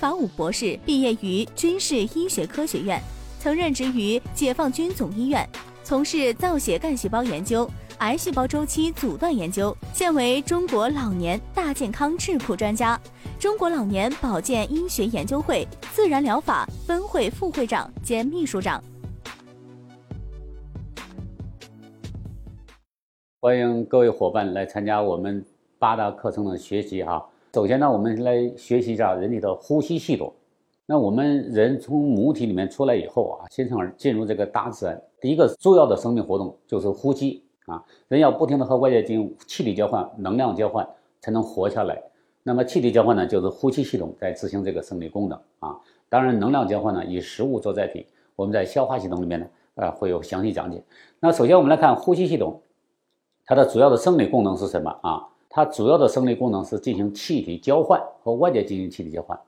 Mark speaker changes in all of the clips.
Speaker 1: 法武博士，毕业于军事医学科学院，曾任职于解放军总医院，从事造血干细胞研究、癌细胞周期阻断研究，现为中国老年大健康智库专家，中国老年保健医学研究会自然疗法分会副会长兼秘书长。
Speaker 2: 欢迎各位伙伴来参加我们八大课程的学习哈。首先呢，我们来学习一下人体的呼吸系统。那我们人从母体里面出来以后啊，新生儿进入这个大自然，第一个重要的生命活动就是呼吸啊。人要不停的和外界进行气体交换、能量交换，才能活下来。那么气体交换呢，就是呼吸系统在执行这个生理功能啊。当然，能量交换呢，以食物做载体，我们在消化系统里面呢，呃，会有详细讲解。那首先我们来看呼吸系统。它的主要的生理功能是什么啊？它主要的生理功能是进行气体交换和外界进行气体交换。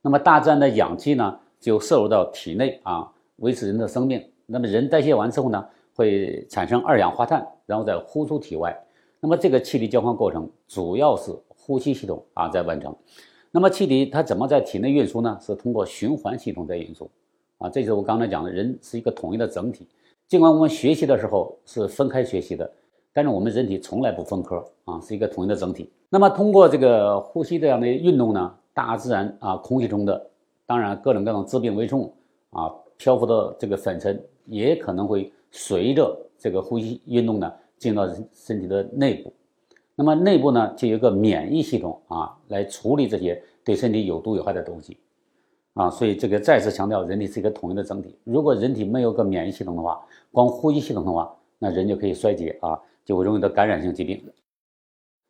Speaker 2: 那么大自然的氧气呢，就摄入到体内啊，维持人的生命。那么人代谢完之后呢，会产生二氧化碳，然后再呼出体外。那么这个气体交换过程主要是呼吸系统啊在完成。那么气体它怎么在体内运输呢？是通过循环系统在运输啊。这就是我刚才讲的，人是一个统一的整体。尽管我们学习的时候是分开学习的。但是我们人体从来不分科啊，是一个统一的整体。那么通过这个呼吸这样的运动呢，大自然啊空气中的当然各种各样的致病微生物啊漂浮的这个粉尘也可能会随着这个呼吸运动呢进入到身体的内部。那么内部呢就有一个免疫系统啊来处理这些对身体有毒有害的东西啊。所以这个再次强调，人体是一个统一的整体。如果人体没有个免疫系统的话，光呼吸系统的话，那人就可以衰竭啊。就会容易得感染性疾病。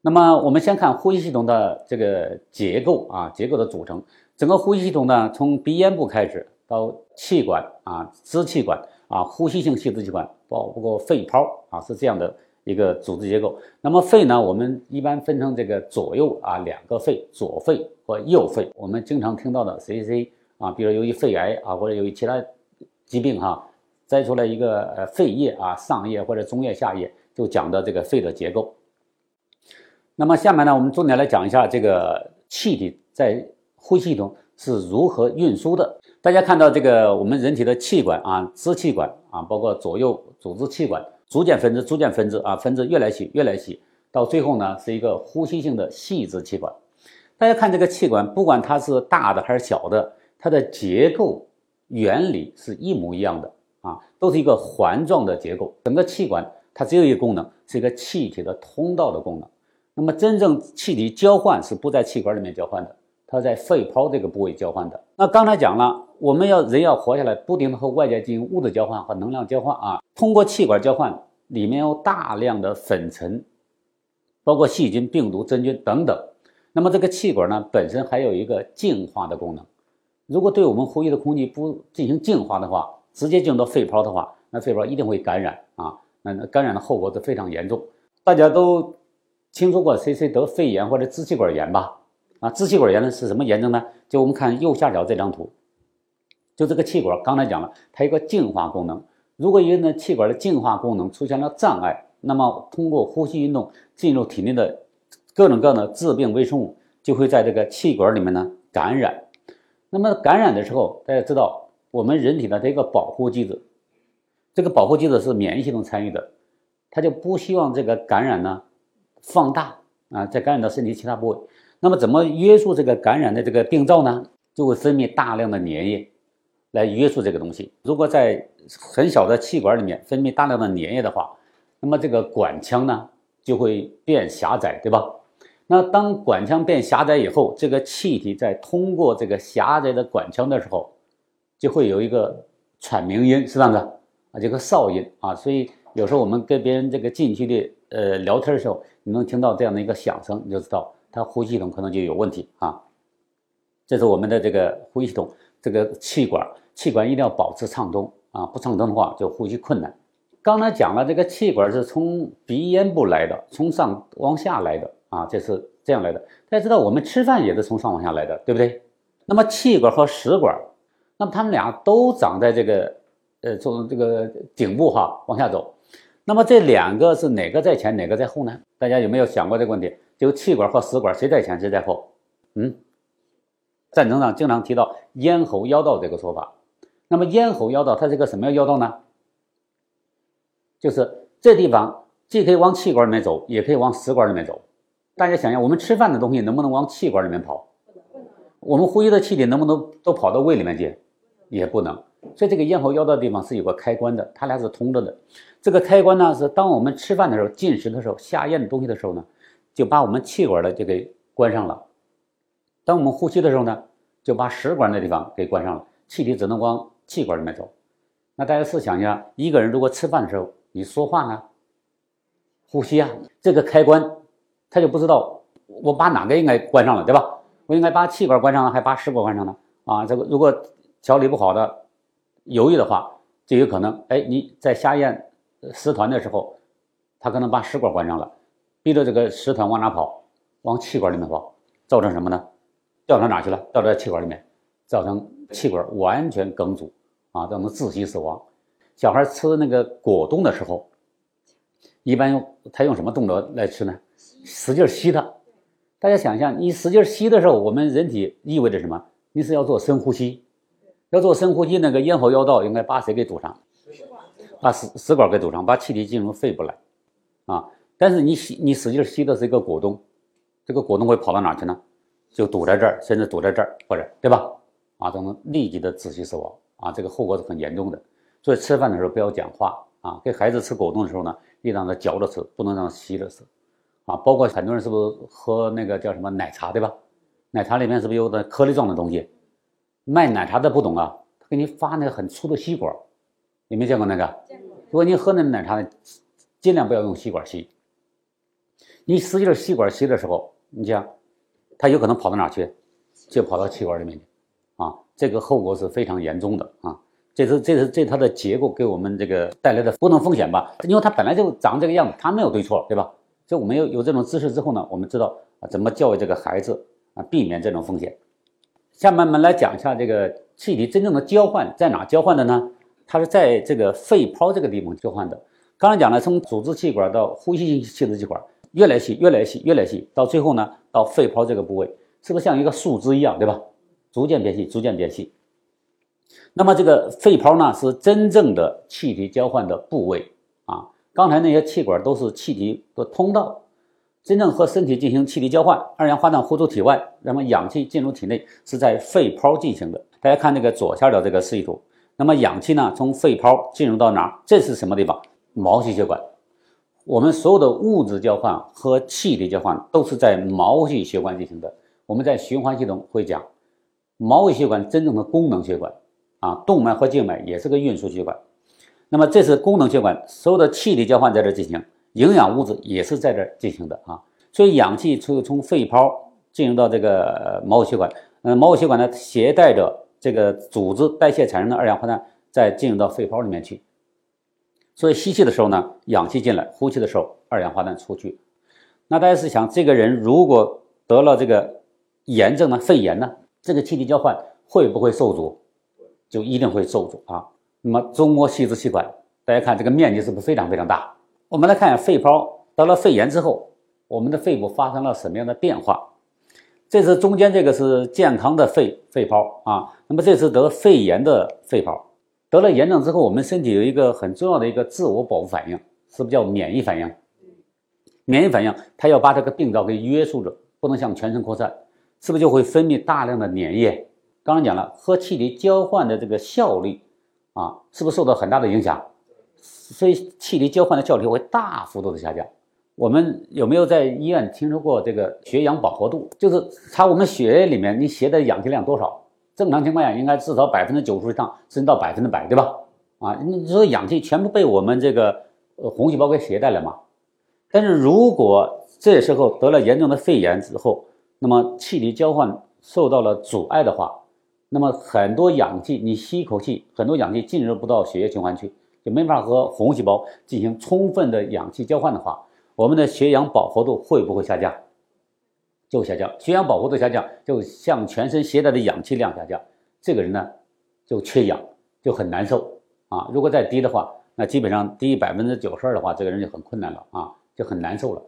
Speaker 2: 那么，我们先看呼吸系统的这个结构啊，结构的组成。整个呼吸系统呢，从鼻咽部开始到气管啊、支气管啊、呼吸性细支气管，包括肺泡啊，是这样的一个组织结构。那么肺呢，我们一般分成这个左右啊两个肺，左肺和右肺。我们经常听到的 C C C 啊，比如由于肺癌啊，或者由于其他疾病哈，摘出来一个呃肺叶啊、上叶或者中叶、下叶。就讲的这个肺的结构。那么下面呢，我们重点来讲一下这个气体在呼吸系统是如何运输的。大家看到这个我们人体的气管啊，支气管啊，包括左右组织气管，逐渐分支，逐渐分支啊，分支越来细，越来细，到最后呢，是一个呼吸性的细支气管。大家看这个气管，不管它是大的还是小的，它的结构原理是一模一样的啊，都是一个环状的结构，整个气管。它只有一个功能，是一个气体的通道的功能。那么，真正气体交换是不在气管里面交换的，它在肺泡这个部位交换的。那刚才讲了，我们要人要活下来，不停的和外界进行物质交换和能量交换啊。通过气管交换，里面有大量的粉尘，包括细菌、病毒、真菌等等。那么这个气管呢，本身还有一个净化的功能。如果对我们呼吸的空气不进行净化的话，直接进入到肺泡的话，那肺泡一定会感染啊。那感染的后果是非常严重。大家都听说过谁谁得肺炎或者支气管炎吧？啊，支气管炎呢是什么炎症呢？就我们看右下角这张图，就这个气管，刚才讲了，它有个净化功能。如果因为气管的净化功能出现了障碍，那么通过呼吸运动进入体内的各种各样的致病微生物就会在这个气管里面呢感染。那么感染的时候，大家知道我们人体的这个保护机制。这个保护机制是免疫系统参与的，它就不希望这个感染呢放大啊，再感染到身体其他部位。那么怎么约束这个感染的这个病灶呢？就会分泌大量的粘液来约束这个东西。如果在很小的气管里面分泌大量的粘液的话，那么这个管腔呢就会变狭窄，对吧？那当管腔变狭窄以后，这个气体在通过这个狭窄的管腔的时候，就会有一个喘鸣音，是这样子。啊，这个噪音啊，所以有时候我们跟别人这个近距离呃聊天的时候，你能听到这样的一个响声，你就知道他呼吸系统可能就有问题啊。这是我们的这个呼吸系统，这个气管，气管一定要保持畅通啊，不畅通的话就呼吸困难。刚才讲了，这个气管是从鼻咽部来的，从上往下来的啊，这是这样来的。大家知道我们吃饭也是从上往下来的，对不对？那么气管和食管，那么它们俩都长在这个。呃，从这个顶部哈往下走，那么这两个是哪个在前，哪个在后呢？大家有没有想过这个问题？就气管和食管谁在前，谁在后？嗯，战争上经常提到咽喉腰道这个说法。那么咽喉腰道它是个什么样腰道呢？就是这地方既可以往气管里面走，也可以往食管里面走。大家想想，我们吃饭的东西能不能往气管里面跑？我们呼吸的气体能不能都跑到胃里面去？也不能。所以这个咽喉腰道的地方是有个开关的，它俩是通着的。这个开关呢，是当我们吃饭的时候、进食的时候、下咽的东西的时候呢，就把我们气管的就给关上了。当我们呼吸的时候呢，就把食管那地方给关上了，气体只能往气管里面走。那大家试想一下，一个人如果吃饭的时候你说话呢，呼吸啊，这个开关他就不知道我把哪个应该关上了，对吧？我应该把气管关上了，还把食管关上呢？啊，这个如果调理不好的。犹豫的话，就有可能，哎，你在下咽食团的时候，他可能把食管关上了，逼着这个食团往哪跑？往气管里面跑，造成什么呢？掉到哪去了？掉到气管里面，造成气管完全梗阻啊，造成窒息死亡。小孩吃那个果冻的时候，一般用他用什么动作来吃呢？使劲吸它。大家想象，你使劲吸的时候，我们人体意味着什么？你是要做深呼吸。要做深呼吸，那个咽喉腰道应该把谁给堵上？把食食管给堵上，把气体进入肺部来，啊！但是你吸，你使劲吸的是一个果冻，这个果冻会跑到哪去呢？就堵在这儿，甚至堵在这儿，或者对吧？啊，都能立即的窒息死亡啊！这个后果是很严重的。所以吃饭的时候不要讲话啊！给孩子吃果冻的时候呢，一定让他嚼着吃，不能让他吸着吃，啊！包括很多人是不是喝那个叫什么奶茶，对吧？奶茶里面是不是有的颗粒状的东西？卖奶茶的不懂啊，他给你发那个很粗的吸管，有没有见过那个？如果你喝那奶茶，尽量不要用吸管吸。你使劲吸管吸的时候，你讲，它有可能跑到哪去？就跑到气管里面去，啊，这个后果是非常严重的啊。这是这是这它的结构给我们这个带来的不同风险吧？因为它本来就长这个样子，它没有对错，对吧？所以我们有有这种知识之后呢，我们知道啊怎么教育这个孩子啊，避免这种风险。下面我们来讲一下这个气体真正的交换在哪交换的呢？它是在这个肺泡这个地方交换的。刚才讲了，从组织气管到呼吸性气支气管，越来越细，越来越细，越来越细，到最后呢，到肺泡这个部位，是不是像一个树枝一样，对吧？逐渐变细，逐渐变细。那么这个肺泡呢，是真正的气体交换的部位啊。刚才那些气管都是气体的通道。真正和身体进行气体交换，二氧化碳呼出体外，那么氧气进入体内，是在肺泡进行的。大家看那个左下角这个示意图，那么氧气呢，从肺泡进入到哪儿？这是什么地方？毛细血管。我们所有的物质交换和气体交换都是在毛细血管进行的。我们在循环系统会讲，毛细血管真正的功能血管啊，动脉和静脉也是个运输血管。那么这是功能血管，所有的气体交换在这进行。营养物质也是在这儿进行的啊，所以氧气从从肺泡进入到这个毛细血管，嗯，毛细血管呢携带着这个组织代谢产生的二氧化碳再进入到肺泡里面去，所以吸气的时候呢，氧气进来；呼气的时候，二氧化碳出去。那大家是想，这个人如果得了这个炎症呢，肺炎呢，这个气体交换会不会受阻？就一定会受阻啊。那么中国细支气管，大家看这个面积是不是非常非常大？我们来看一下肺泡得了肺炎之后，我们的肺部发生了什么样的变化？这是中间这个是健康的肺肺泡啊，那么这是得肺炎的肺泡。得了炎症之后，我们身体有一个很重要的一个自我保护反应，是不是叫免疫反应？免疫反应它要把这个病灶给约束着，不能向全身扩散，是不是就会分泌大量的粘液？刚才讲了，和气体交换的这个效率啊，是不是受到很大的影响？所以气体交换的效率会大幅度的下降。我们有没有在医院听说过这个血氧饱和度？就是查我们血液里面你携的氧气量多少？正常情况下应该至少百分之九十以上，甚至到百分之百，对吧？啊，你说氧气全部被我们这个呃红细胞给携带了嘛？但是如果这时候得了严重的肺炎之后，那么气体交换受到了阻碍的话，那么很多氧气你吸一口气，很多氧气进入不到血液循环去。就没法和红细胞进行充分的氧气交换的话，我们的血氧饱和度会不会下降？就下降。血氧饱和度下降，就向全身携带的氧气量下降。这个人呢，就缺氧，就很难受啊。如果再低的话，那基本上低百分之九十二的话，这个人就很困难了啊，就很难受了。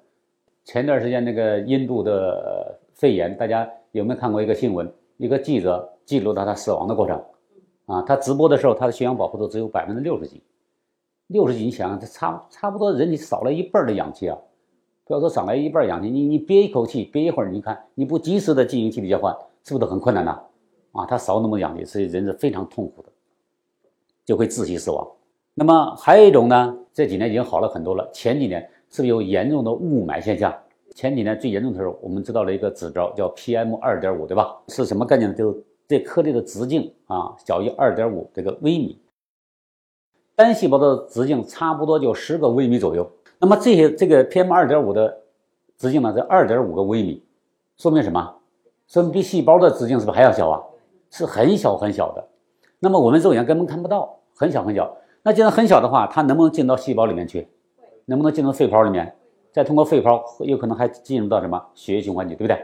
Speaker 2: 前段时间那个印度的肺炎，大家有没有看过一个新闻？一个记者记录到他死亡的过程，啊，他直播的时候，他的血氧饱和度只有百分之六十几，六十几，你想，这差差不多人体少了一半的氧气啊，不要说少了一半氧气，你你憋一口气，憋一会儿，你看你不及时的进行气体交换，是不是很困难呢？啊，他少那么多氧气，所以人是非常痛苦的，就会窒息死亡。那么还有一种呢，这几年已经好了很多了，前几年是不是有严重的雾霾现象？前几年最严重的时候，我们知道了一个指标叫 PM 二点五，对吧？是什么概念呢？就是这颗粒的直径啊小于二点五这个微米，单细胞的直径差不多就十个微米左右。那么这些这个 PM 二点五的直径呢是二点五个微米，说明什么？说明比细胞的直径是不是还要小啊？是很小很小的。那么我们肉眼根本看不到，很小很小。那既然很小的话，它能不能进到细胞里面去？能不能进到肺泡里面？再通过肺泡，有可能还进入到什么血液循环里，对不对？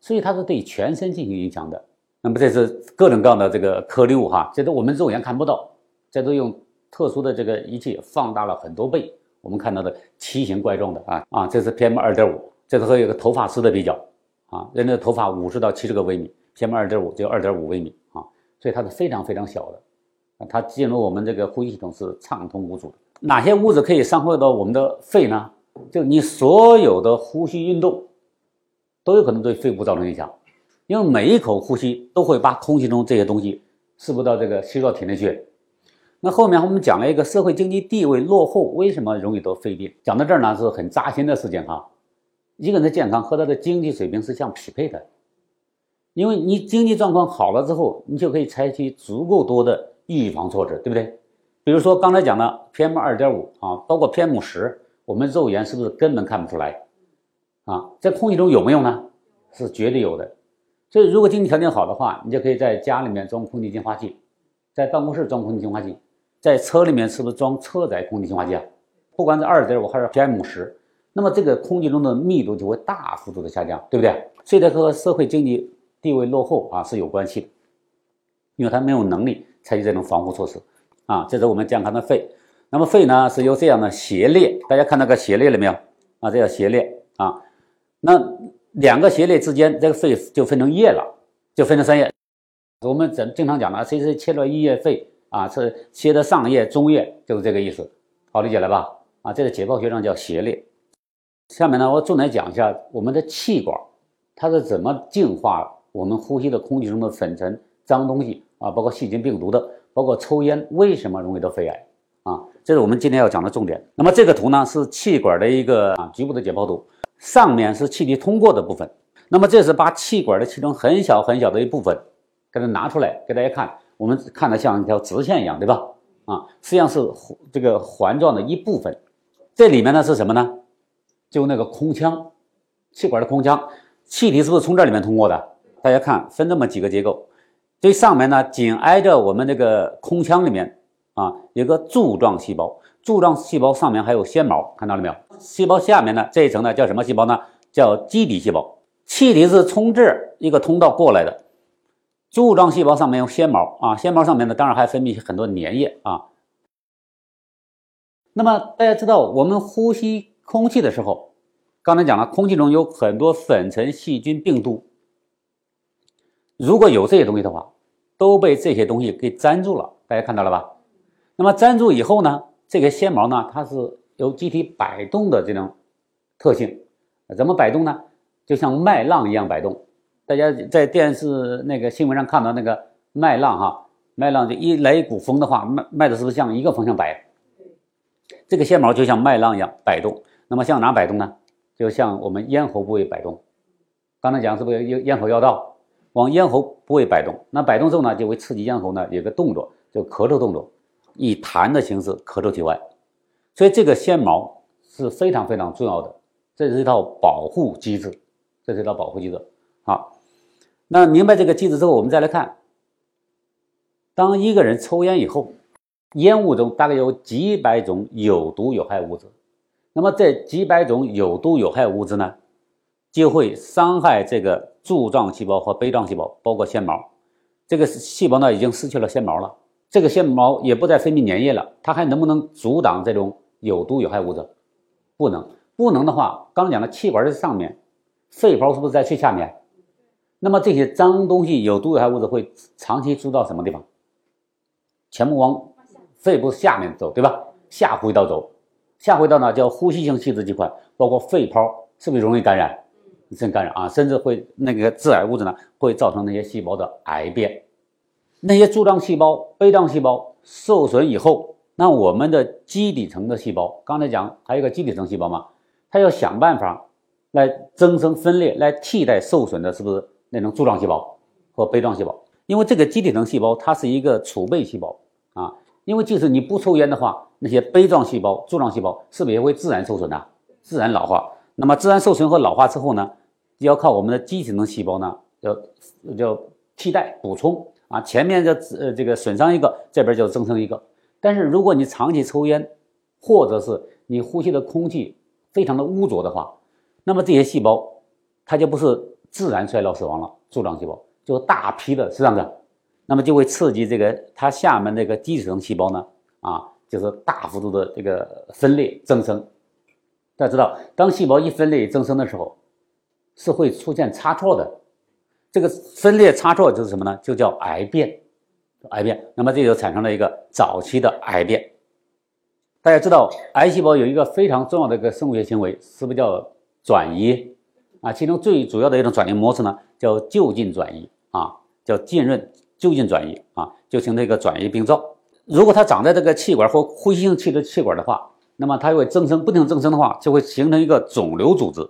Speaker 2: 所以它是对全身进行影响的。那么这是各种各样的这个颗粒物哈，这都我们肉眼看不到，这都用特殊的这个仪器放大了很多倍，我们看到的奇形怪状的啊啊，这是 PM 二点五，这是和一个头发丝的比较啊，人的头发五十到七十个微米，PM 二点五就二点五微米啊，所以它是非常非常小的，它进入我们这个呼吸系统是畅通无阻的。哪些物质可以伤害到我们的肺呢？就你所有的呼吸运动，都有可能对肺部造成影响，因为每一口呼吸都会把空气中这些东西吸入到这个吸入到体内去。那后面我们讲了一个社会经济地位落后为什么容易得肺病，讲到这儿呢是很扎心的事情哈。一个人的健康和他的经济水平是相匹配的，因为你经济状况好了之后，你就可以采取足够多的预防措施，对不对？比如说刚才讲的 PM 二点五啊，包括 PM 十。我们肉眼是不是根本看不出来啊？在空气中有没有呢？是绝对有的。所以，如果经济条件好的话，你就可以在家里面装空气净化器，在办公室装空气净化器，在车里面是不是装车载空气净化器啊？不管是二点五还是 PM 十，那么这个空气中的密度就会大幅度的下降，对不对？所以，它和社会经济地位落后啊是有关系的，因为它没有能力采取这种防护措施啊。这是我们健康的肺。那么肺呢是由这样的斜裂，大家看那个斜裂了没有啊？这叫斜裂啊。那两个斜裂之间，这个肺就分成叶了，就分成三叶。我们怎经常讲的，谁谁切了一叶肺啊？是切的上叶、中叶，就是这个意思，好理解了吧？啊，这个解剖学上叫斜裂。下面呢，我重点讲一下我们的气管，它是怎么净化我们呼吸的空气中的粉尘、脏东西啊，包括细菌、病毒的，包括抽烟为什么容易得肺癌？啊，这是我们今天要讲的重点。那么这个图呢是气管的一个啊局部的解剖图，上面是气体通过的部分。那么这是把气管的其中很小很小的一部分给它拿出来给大家看，我们看的像一条直线一样，对吧？啊，实际上是这个环状的一部分。这里面呢是什么呢？就那个空腔，气管的空腔，气体是不是从这里面通过的？大家看，分这么几个结构，最上面呢紧挨着我们这个空腔里面。啊，有个柱状细胞，柱状细胞上面还有纤毛，看到了没有？细胞下面呢这一层呢叫什么细胞呢？叫基底细胞。气体是从这一个通道过来的。柱状细胞上面有纤毛啊，纤毛上面呢当然还分泌很多粘液啊。那么大家知道，我们呼吸空气的时候，刚才讲了，空气中有很多粉尘、细菌、病毒。如果有这些东西的话，都被这些东西给粘住了。大家看到了吧？那么粘住以后呢，这个纤毛呢，它是有机体摆动的这种特性。怎么摆动呢？就像麦浪一样摆动。大家在电视那个新闻上看到那个麦浪哈，麦浪就一来一股风的话，麦麦子是不是向一个方向摆？这个纤毛就像麦浪一样摆动。那么向哪摆动呢？就像我们咽喉部位摆动。刚才讲是不是咽咽喉要道往咽喉部位摆动？那摆动之后呢，就会刺激咽喉呢有个动作，就咳嗽动作。以痰的形式咳出体外，所以这个纤毛是非常非常重要的，这是一套保护机制，这是一套保护机制。好，那明白这个机制之后，我们再来看，当一个人抽烟以后，烟雾中大概有几百种有毒有害物质，那么这几百种有毒有害物质呢，就会伤害这个柱状细胞和杯状细胞，包括纤毛，这个细胞呢已经失去了纤毛了。这个纤毛也不再分泌粘液了，它还能不能阻挡这种有毒有害物质？不能，不能的话，刚讲的气管在上面，肺泡是不是在最下面？那么这些脏东西、有毒有害物质会长期住到什么地方？全部往肺部下面走，对吧？下呼吸道走，下呼吸道呢叫呼吸性细支气管，包括肺泡，是不是容易感染？甚感染啊，甚至会那个致癌物质呢，会造成那些细胞的癌变。那些柱状细胞、杯状细胞受损以后，那我们的基底层的细胞，刚才讲还有一个基底层细胞嘛，它要想办法来增生分裂，来替代受损的，是不是那种柱状细胞和杯状细胞？因为这个基底层细胞它是一个储备细胞啊，因为即使你不抽烟的话，那些杯状细胞、柱状细胞是不是也会自然受损的、自然老化？那么自然受损和老化之后呢，要靠我们的基底层细胞呢，要要替代补充啊，前面这呃这个损伤一个，这边就增生一个。但是如果你长期抽烟，或者是你呼吸的空气非常的污浊的话，那么这些细胞它就不是自然衰老死亡了，柱状细胞就大批的是这样的，那么就会刺激这个它下面那个基底层细胞呢，啊，就是大幅度的这个分裂增生。大家知道，当细胞一分裂增生的时候，是会出现差错的。这个分裂差错就是什么呢？就叫癌变，癌变。那么这就产生了一个早期的癌变。大家知道，癌细胞有一个非常重要的一个生物学行为，是不是叫转移啊？其中最主要的一种转移模式呢，叫就近转移啊，叫浸润就近转移啊，就形成一个转移病灶。如果它长在这个气管或呼吸性气的气管的话，那么它会增生，不停增生的话，就会形成一个肿瘤组织。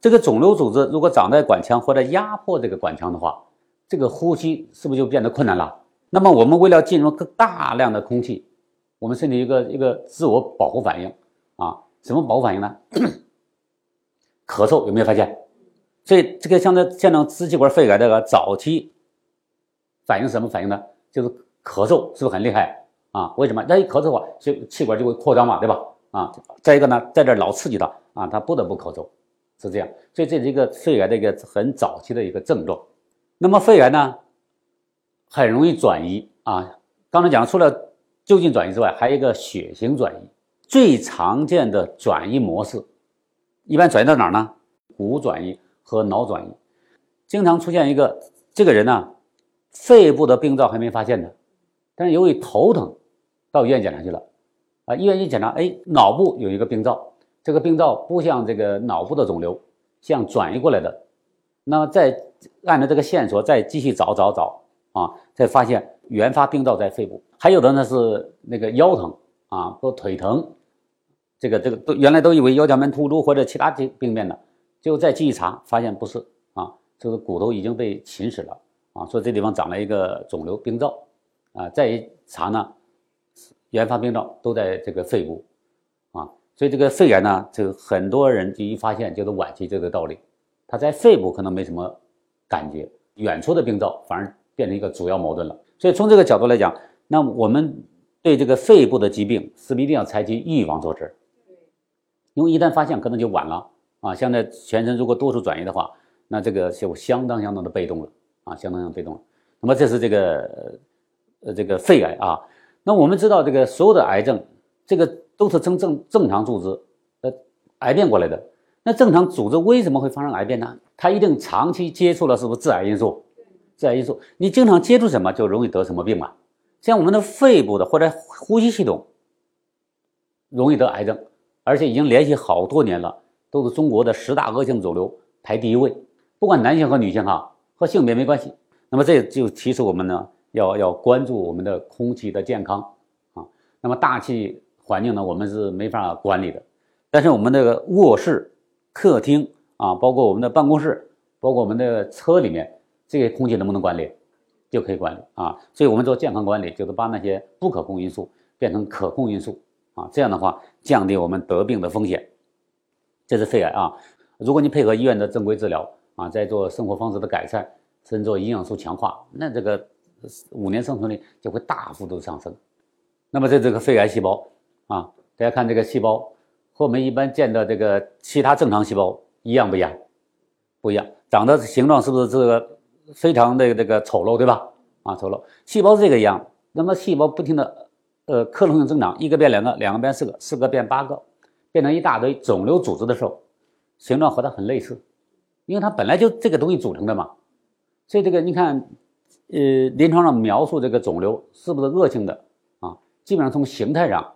Speaker 2: 这个肿瘤组织如果长在管腔或者压迫这个管腔的话，这个呼吸是不是就变得困难了？那么我们为了进入更大量的空气，我们身体一个一个自我保护反应啊，什么保护反应呢？咳嗽有没有发现？所以这个像这像这支气管肺癌这个早期反应什么反应呢？就是咳嗽，是不是很厉害啊？为什么？那一咳嗽的话，气气管就会扩张嘛，对吧？啊，再一个呢，在这老刺激它啊，它不得不咳嗽，是这样。所以这是一个肺癌的一个很早期的一个症状。那么肺癌呢，很容易转移啊。刚才讲除了就近转移之外，还有一个血型转移。最常见的转移模式，一般转移到哪儿呢？骨转移和脑转移。经常出现一个这个人呢，肺部的病灶还没发现呢，但是由于头疼，到医院检查去了。啊，医院一检查，哎，脑部有一个病灶，这个病灶不像这个脑部的肿瘤，像转移过来的。那么再按照这个线索再继续找找找啊，才发现原发病灶在肺部。还有的呢是那个腰疼啊，或腿疼，这个这个都原来都以为腰间盘突出或者其他病病变的，就再继续查发现不是啊，这个骨头已经被侵蚀了啊，说这地方长了一个肿瘤病灶啊，再一查呢。原发病灶都在这个肺部，啊，所以这个肺炎呢，这个很多人就一发现就是晚期这个道理，他在肺部可能没什么感觉，远处的病灶反而变成一个主要矛盾了。所以从这个角度来讲，那我们对这个肺部的疾病是不是一定要采取预防措施？因为一旦发现可能就晚了啊。现在全身如果多处转移的话，那这个就相当相当的被动了啊，相当相当被动了。那么这是这个呃这个肺癌啊。那我们知道，这个所有的癌症，这个都是正正正常组织呃癌变过来的。那正常组织为什么会发生癌变呢？它一定长期接触了，是不是致癌因素？致癌因素，你经常接触什么，就容易得什么病嘛。像我们的肺部的或者呼吸系统容易得癌症，而且已经连续好多年了，都是中国的十大恶性肿瘤排第一位。不管男性和女性哈，和性别没关系。那么这就提示我们呢。要要关注我们的空气的健康啊，那么大气环境呢，我们是没法管理的，但是我们这个卧室、客厅啊，包括我们的办公室，包括我们的车里面，这些空气能不能管理，就可以管理啊。所以我们做健康管理，就是把那些不可控因素变成可控因素啊，这样的话降低我们得病的风险。这是肺癌啊，如果你配合医院的正规治疗啊，再做生活方式的改善，甚至做营养素强化，那这个。五年生存率就会大幅度上升。那么在这个肺癌细胞啊，大家看这个细胞和我们一般见的这个其他正常细胞一样不一样？不一样，长得形状是不是这个非常的这个丑陋，对吧？啊，丑陋。细胞是这个样，那么细胞不停的呃克隆性增长，一个变两个，两个变四个，四个变八个，变成一大堆肿瘤组织的时候，形状和它很类似，因为它本来就这个东西组成的嘛。所以这个你看，呃，临床上描述这个肿瘤是不是恶性的啊？基本上从形态上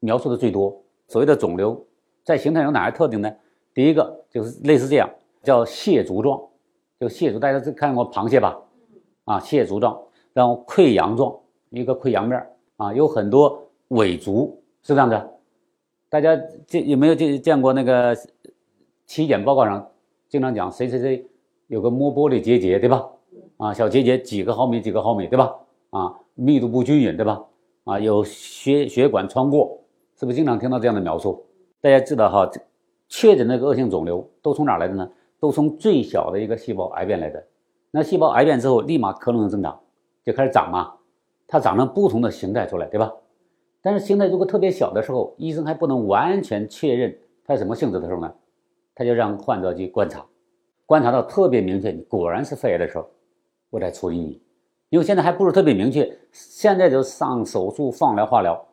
Speaker 2: 描述的最多。所谓的肿瘤在形态有哪些特点呢？第一个就是类似这样，叫蟹足状，就蟹足，大家看过螃蟹吧？啊，蟹足状，然后溃疡状，一个溃疡面啊，有很多尾足，是这样的。大家见有没有见见过那个体检报告上经常讲谁谁谁有个摸玻璃结节，对吧？啊，小结节几个毫米几个毫米，对吧？啊，密度不均匀，对吧？啊，有血血管穿过，是不是经常听到这样的描述？大家知道哈，确诊那个恶性肿瘤都从哪来的呢？都从最小的一个细胞癌变来的。那细胞癌变之后，立马可能性增长，就开始长嘛，它长成不同的形态出来，对吧？但是形态如果特别小的时候，医生还不能完全确认它什么性质的时候呢，他就让患者去观察，观察到特别明确，果然是肺癌的时候，我再处理你。因为现在还不是特别明确，现在就上手术、放疗、化疗，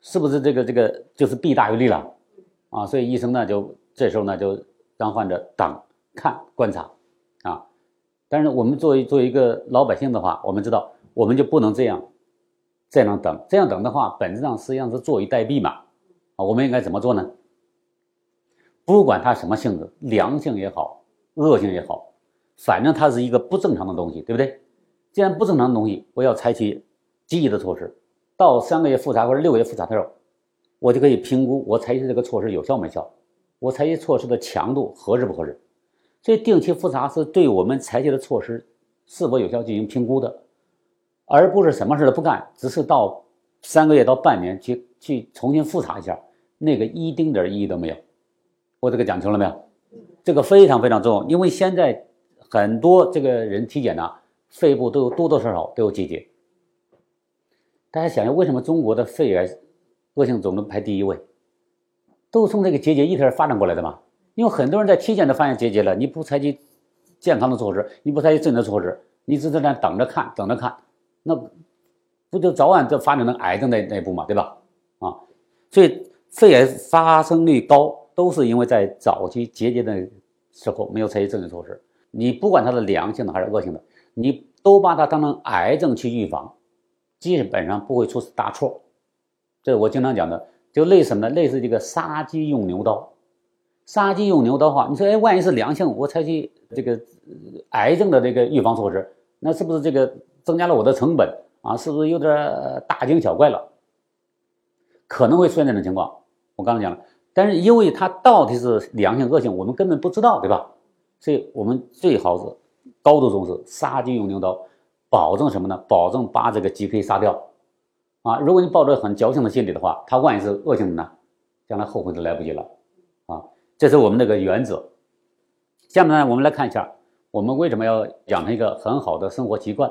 Speaker 2: 是不是这个这个就是弊大于利了啊？所以医生呢就这时候呢就让患者等、看、观察。啊但是我们作为作为一个老百姓的话，我们知道我们就不能这样，这样等，这样等的话，本质上实际上是坐以待毙嘛。啊，我们应该怎么做呢？不管它什么性质，良性也好，恶性也好，反正它是一个不正常的东西，对不对？既然不正常的东西，我要采取积极的措施。到三个月复查或者六个月复查的时候，我就可以评估我采取这个措施有效没效，我采取措施的强度合适不合适。所以定期复查是对我们采取的措施是否有效进行评估的，而不是什么事都不干，只是到三个月到半年去去重新复查一下，那个一丁点意义都没有。我这个讲清楚了没有？这个非常非常重要，因为现在很多这个人体检呢，肺部都有多多少少都有结节。大家想想，为什么中国的肺癌恶性肿瘤排第一位？都是从这个结节一点发展过来的嘛？因为很多人在体检都发现结节了，你不采取健康的措施，你不采取正确的措施，你只在那等着看，等着看，那不就早晚就发展成癌症那那一步嘛，对吧？啊，所以肺癌发生率高，都是因为在早期结节的时候没有采取正确措施。你不管它是良性的还是恶性的，你都把它当成癌症去预防，基本上不会出大错。这是我经常讲的，就类似什么呢？类似这个杀鸡用牛刀。杀鸡用牛刀的话，你说，哎，万一是良性，我采取这个癌症的这个预防措施，那是不是这个增加了我的成本啊？是不是有点大惊小怪了？可能会出现这种情况。我刚才讲了，但是因为它到底是良性恶性，我们根本不知道，对吧？所以我们最好是高度重视杀鸡用牛刀，保证什么呢？保证把这个鸡可以杀掉啊！如果你抱着很侥幸的心理的话，它万一是恶性的呢？将来后悔都来不及了啊。这是我们那个原则。下面呢，我们来看一下，我们为什么要养成一个很好的生活习惯？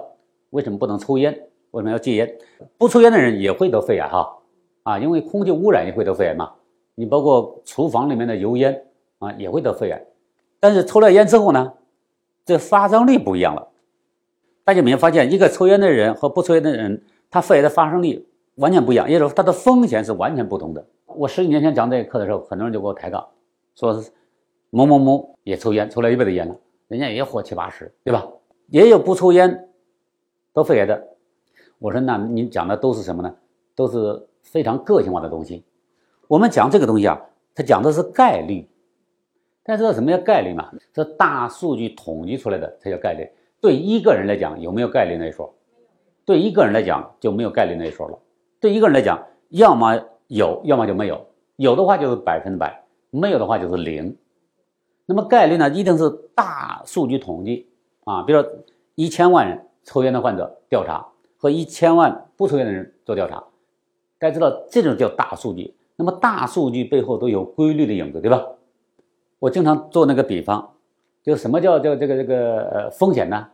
Speaker 2: 为什么不能抽烟？为什么要戒烟？不抽烟的人也会得肺癌哈啊，因为空气污染也会得肺癌嘛。你包括厨房里面的油烟啊，也会得肺癌。但是抽了烟之后呢，这发生率不一样了。大家有没有发现，一个抽烟的人和不抽烟的人，他肺癌的发生率完全不一样，也就是说，他的风险是完全不同的。我十几年前讲这个课的时候，很多人就给我抬杠。说是某某某也抽烟，抽了一辈子烟了，人家也活七八十，对吧？也有不抽烟得肺癌的。我说那你讲的都是什么呢？都是非常个性化的东西。我们讲这个东西啊，它讲的是概率。大家知道什么叫概率吗？这大数据统计出来的才叫概率。对一个人来讲有没有概率那一说？对一个人来讲就没有概率那一说了。对一个人来讲，要么有，要么就没有。有的话就是百分之百。没有的话就是零，那么概率呢一定是大数据统计啊，比如说一千万人抽烟的患者调查和一千万不抽烟的人做调查，大家知道这种叫大数据。那么大数据背后都有规律的影子，对吧？我经常做那个比方，就什么叫叫这个这个呃风险呢？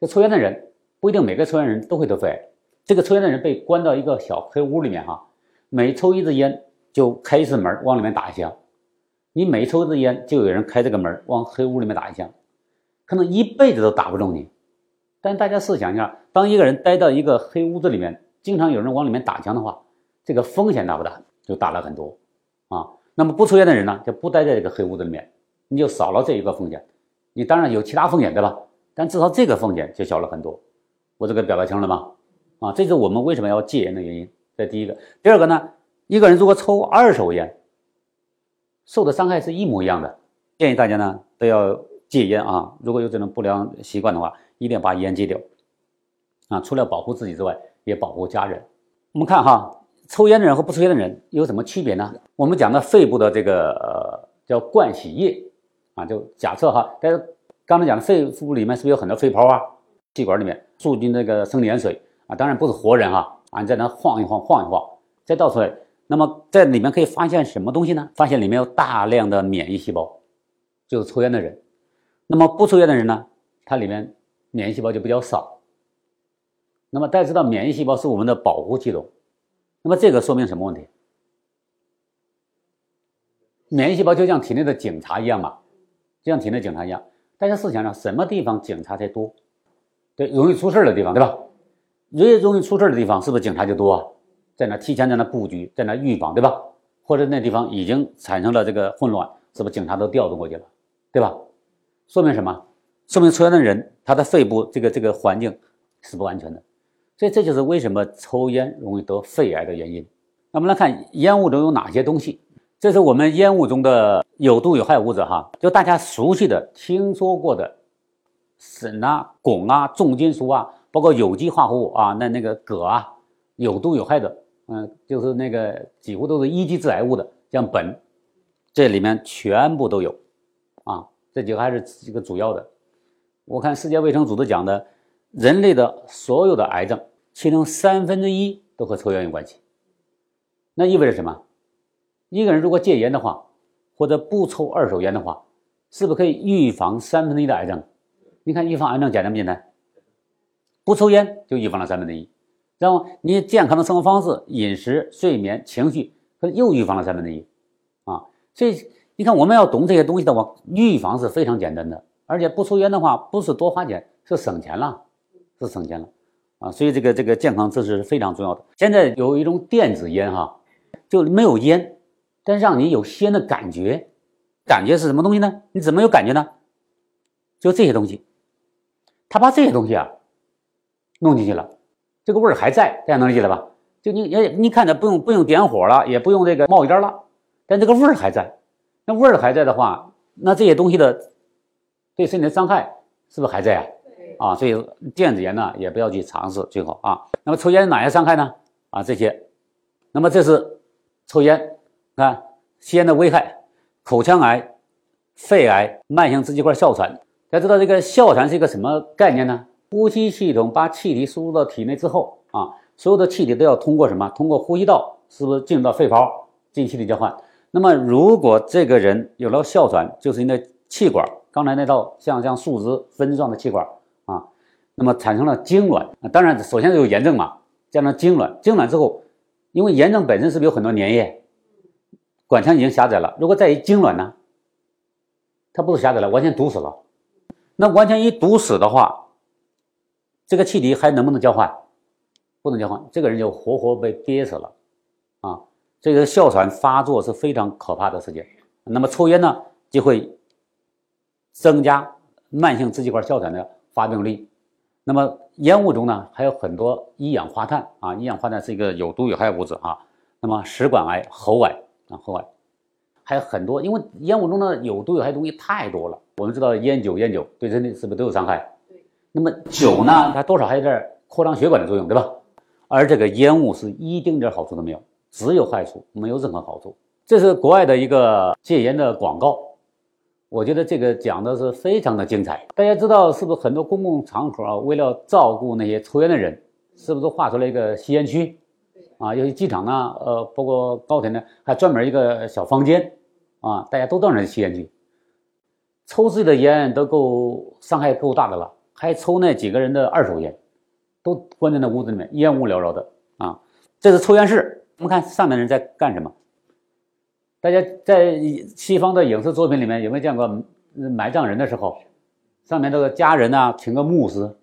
Speaker 2: 就抽烟的人不一定每个抽烟人都会得肺癌，这个抽烟的人被关到一个小黑屋里面哈，每抽一支烟就开一次门往里面打一枪。你每抽一支烟，就有人开这个门往黑屋里面打一枪，可能一辈子都打不中你。但大家试想一下，当一个人待到一个黑屋子里面，经常有人往里面打枪的话，这个风险大不大？就大了很多啊。那么不抽烟的人呢，就不待在这个黑屋子里面，你就少了这一个风险。你当然有其他风险对吧？但至少这个风险就小了很多。我这个表达清楚了吗？啊，这是我们为什么要戒烟的原因。这第一个。第二个呢，一个人如果抽二手烟，受的伤害是一模一样的。建议大家呢都要戒烟啊！如果有这种不良习惯的话，一定要把烟戒掉啊！除了保护自己之外，也保护家人。我们看哈，抽烟的人和不抽烟的人有什么区别呢？我们讲的肺部的这个叫灌洗液啊，就假设哈，但是刚才讲的肺部里面是不是有很多肺泡啊？气管里面注进那个生理盐水啊，当然不是活人哈啊，你在那晃一晃，晃一晃，再倒出来。那么在里面可以发现什么东西呢？发现里面有大量的免疫细胞。就是抽烟的人，那么不抽烟的人呢？它里面免疫细胞就比较少。那么大家知道，免疫细胞是我们的保护系统。那么这个说明什么问题？免疫细胞就像体内的警察一样嘛，就像体内警察一样。大家试想想，什么地方警察才多？对，容易出事的地方，对吧？越容易出事的地方，是不是警察就多啊？在那提前在那布局，在那预防，对吧？或者那地方已经产生了这个混乱，是不是警察都调动过去了？对吧？说明什么？说明抽烟的人他的肺部这个这个环境是不安全的，所以这就是为什么抽烟容易得肺癌的原因。那我们来看烟雾中有哪些东西？这是我们烟雾中的有毒有害物质哈，就大家熟悉的、听说过的砷啊、汞啊、重金属啊，包括有机化合物啊，那那个铬啊，有毒有害的，嗯，就是那个几乎都是一级致癌物的，像苯，这里面全部都有。啊，这几个还是几个主要的。我看世界卫生组织讲的，人类的所有的癌症，其中三分之一都和抽烟有关系。那意味着什么？一个人如果戒烟的话，或者不抽二手烟的话，是不是可以预防三分之一的癌症？你看预防癌症简单不简单？不抽烟就预防了三分之一，然后你健康的生活方式、饮食、睡眠、情绪，可又预防了三分之一。啊，所以。你看，我们要懂这些东西的话，预防是非常简单的，而且不抽烟的话，不是多花钱，是省钱了，是省钱了啊！所以这个这个健康知识是非常重要的。现在有一种电子烟哈，就没有烟，但让你有吸烟的感觉，感觉是什么东西呢？你怎么有感觉呢？就这些东西，他把这些东西啊弄进去了，这个味儿还在，大家能理解了吧？就你你你看着不用不用点火了，也不用这个冒烟了，但这个味儿还在。那味儿还在的话，那这些东西的对身体的伤害是不是还在啊？啊，所以电子烟呢也不要去尝试最好啊。那么抽烟哪些伤害呢？啊，这些。那么这是抽烟，看吸烟的危害：口腔癌、肺癌、慢性支气管哮喘。大家知道这个哮喘是一个什么概念呢？呼吸系统把气体输入到体内之后啊，所有的气体都要通过什么？通过呼吸道，是不是进入到肺泡进行气体交换？那么，如果这个人有了哮喘，就是因为气管刚才那道像像树枝分支状的气管啊，那么产生了痉挛。当然，首先有炎症嘛，加上痉挛，痉挛之后，因为炎症本身是不是有很多粘液，管腔已经狭窄了。如果再一痉挛呢，它不是狭窄了，完全堵死了。那完全一堵死的话，这个气体还能不能交换？不能交换，这个人就活活被憋死了啊。这个哮喘发作是非常可怕的事情。那么抽烟呢，就会增加慢性支气管哮喘的发病率。那么烟雾中呢，还有很多一氧化碳啊，一氧化碳是一个有毒有害物质啊。那么食管癌、喉癌啊，喉癌还有很多，因为烟雾中的有毒有害东西太多了。我们知道烟酒烟酒对人体是不是都有伤害？对。那么酒呢，它多少还有点扩张血管的作用，对吧？而这个烟雾是一丁点好处都没有。只有害处，没有任何好处。这是国外的一个戒烟的广告，我觉得这个讲的是非常的精彩。大家知道是不是很多公共场合啊，为了照顾那些抽烟的人，是不是画出来一个吸烟区？啊，尤其机场呢，呃，包括高铁呢，还专门一个小房间啊，大家都到那吸烟区，抽自己的烟都够伤害够大的了，还抽那几个人的二手烟，都关在那屋子里面，烟雾缭绕的啊。这是抽烟室。我们看上面人在干什么？大家在西方的影视作品里面有没有见过埋葬人的时候，上面这个家人呢，请个牧师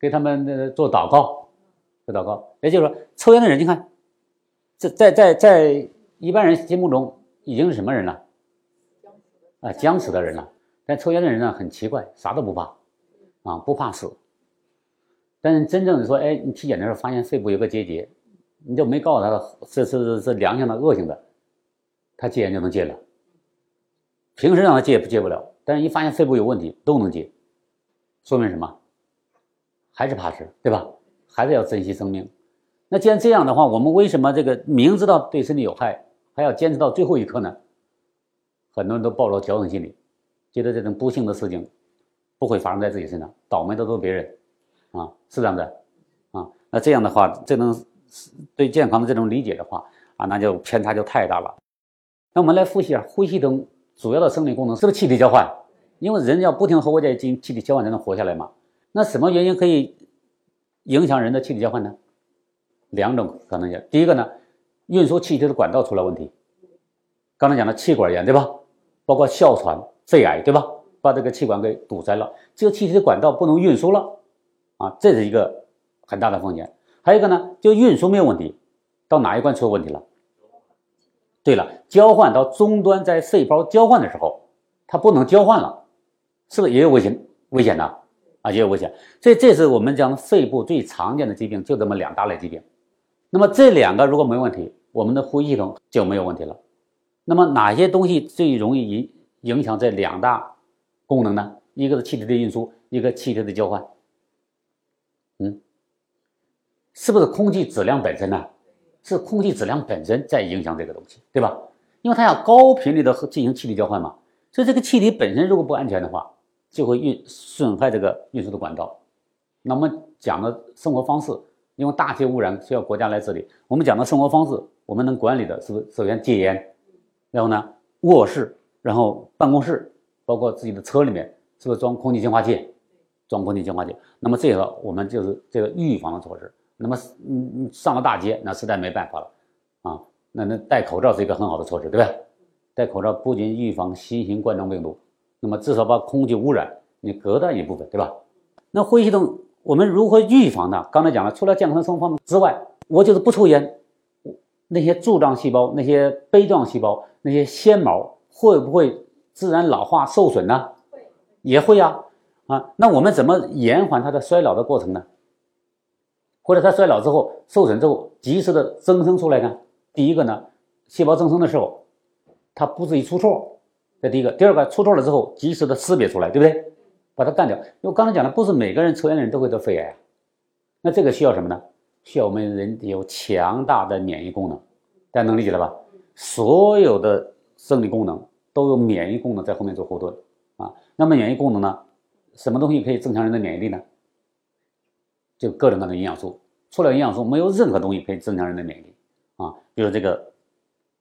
Speaker 2: 给他们做祷告，做祷告。也就是说，抽烟的人，你看，在在在在一般人心目中已经是什么人了？啊，僵死的人了。但抽烟的人呢，很奇怪，啥都不怕，啊，不怕死。但是真正的说，哎，你体检的时候发现肺部有个结节，你就没告诉他这是是良性的、恶性的，他戒烟就能戒了。平时让他戒不戒不了，但是一发现肺部有问题都能戒，说明什么？还是怕死，对吧？还是要珍惜生命。那既然这样的话，我们为什么这个明知道对身体有害，还要坚持到最后一刻呢？很多人都抱着侥幸心理，觉得这种不幸的事情不会发生在自己身上，倒霉的都是别人，啊，是这样的，啊，那这样的话，这种对健康的这种理解的话，啊，那就偏差就太大了。那我们来复习一下，呼吸系统主要的生理功能是不是气体交换？因为人要不停和外界进行气体交换才能活下来嘛。那什么原因可以影响人的气体交换呢？两种可能性。第一个呢，运输气体的管道出了问题。刚才讲的气管炎，对吧？包括哮喘、肺癌，对吧？把这个气管给堵塞了，这个气体的管道不能运输了，啊，这是一个很大的风险。还有一个呢，就运输没有问题，到哪一关出问题了？对了，交换到终端，在肺泡交换的时候，它不能交换了，是不是也有危险？危险的？啊，也有危险，所以这是我们讲肺部最常见的疾病，就这么两大类疾病。那么这两个如果没问题，我们的呼吸系统就没有问题了。那么哪些东西最容易影影响这两大功能呢？一个是气体的运输，一个气体的交换。嗯，是不是空气质量本身呢？是空气质量本身在影响这个东西，对吧？因为它要高频率的进行气体交换嘛，所以这个气体本身如果不安全的话。就会运损害这个运输的管道。那我们讲的生活方式，因为大气污染需要国家来治理。我们讲的生活方式，我们能管理的是不是？首先戒烟，然后呢，卧室，然后办公室，包括自己的车里面，是不是装空气净化器？装空气净化器。那么这个我们就是这个预防的措施。那么你你上了大街，那实在没办法了啊。那那戴口罩是一个很好的措施，对吧？戴口罩不仅预防新型冠状病毒。那么至少把空气污染你隔断一部分，对吧？那呼吸系统我们如何预防呢？刚才讲了，除了健康的生活方式之外，我就是不抽烟，那些柱状细胞、那些杯状细胞、那些纤毛会不会自然老化受损呢？会，也会呀。啊，那我们怎么延缓它的衰老的过程呢？或者它衰老之后受损之后及时的增生出来呢？第一个呢，细胞增生的时候，它不至于出错。这第一个，第二个出错了之后，及时的识别出来，对不对？把它干掉。因为刚才讲的，不是每个人抽烟的人都会得肺癌啊，那这个需要什么呢？需要我们人体有强大的免疫功能，大家能理解了吧？所有的生理功能都有免疫功能在后面做后盾啊。那么免疫功能呢？什么东西可以增强人的免疫力呢？就各种各样的营养素。除了营养素，没有任何东西可以增强人的免疫力啊。比如这个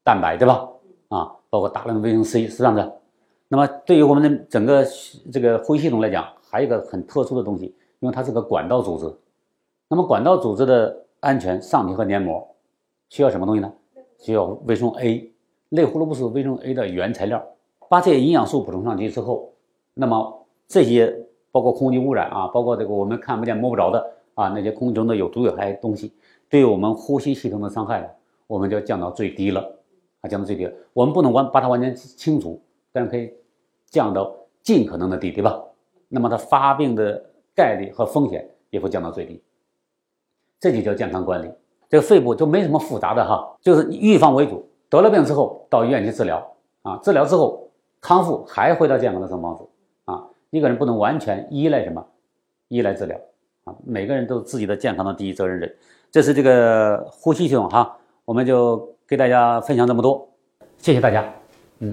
Speaker 2: 蛋白，对吧？啊。包括大量的维生素 C 是这样的。那么对于我们的整个这个呼吸系统来讲，还有一个很特殊的东西，因为它是个管道组织。那么管道组织的安全，上皮和黏膜需要什么东西呢？需要维生素 A。类胡萝卜素维生素 A 的原材料。把这些营养素补充上去之后，那么这些包括空气污染啊，包括这个我们看不见摸不着的啊那些空中的有毒有害东西，对我们呼吸系统的伤害，我们就降到最低了。啊，降到最低了，我们不能完把它完全清除，但是可以降到尽可能的低，对吧？那么它发病的概率和风险也会降到最低，这就叫健康管理。这个肺部就没什么复杂的哈，就是预防为主，得了病之后到医院去治疗啊，治疗之后康复还回到健康的生活方式啊。一个人不能完全依赖什么，依赖治疗每个人都是自己的健康的第一责任人。这是这个呼吸系统哈，我们就。给大家分享这么多，谢谢大家，嗯。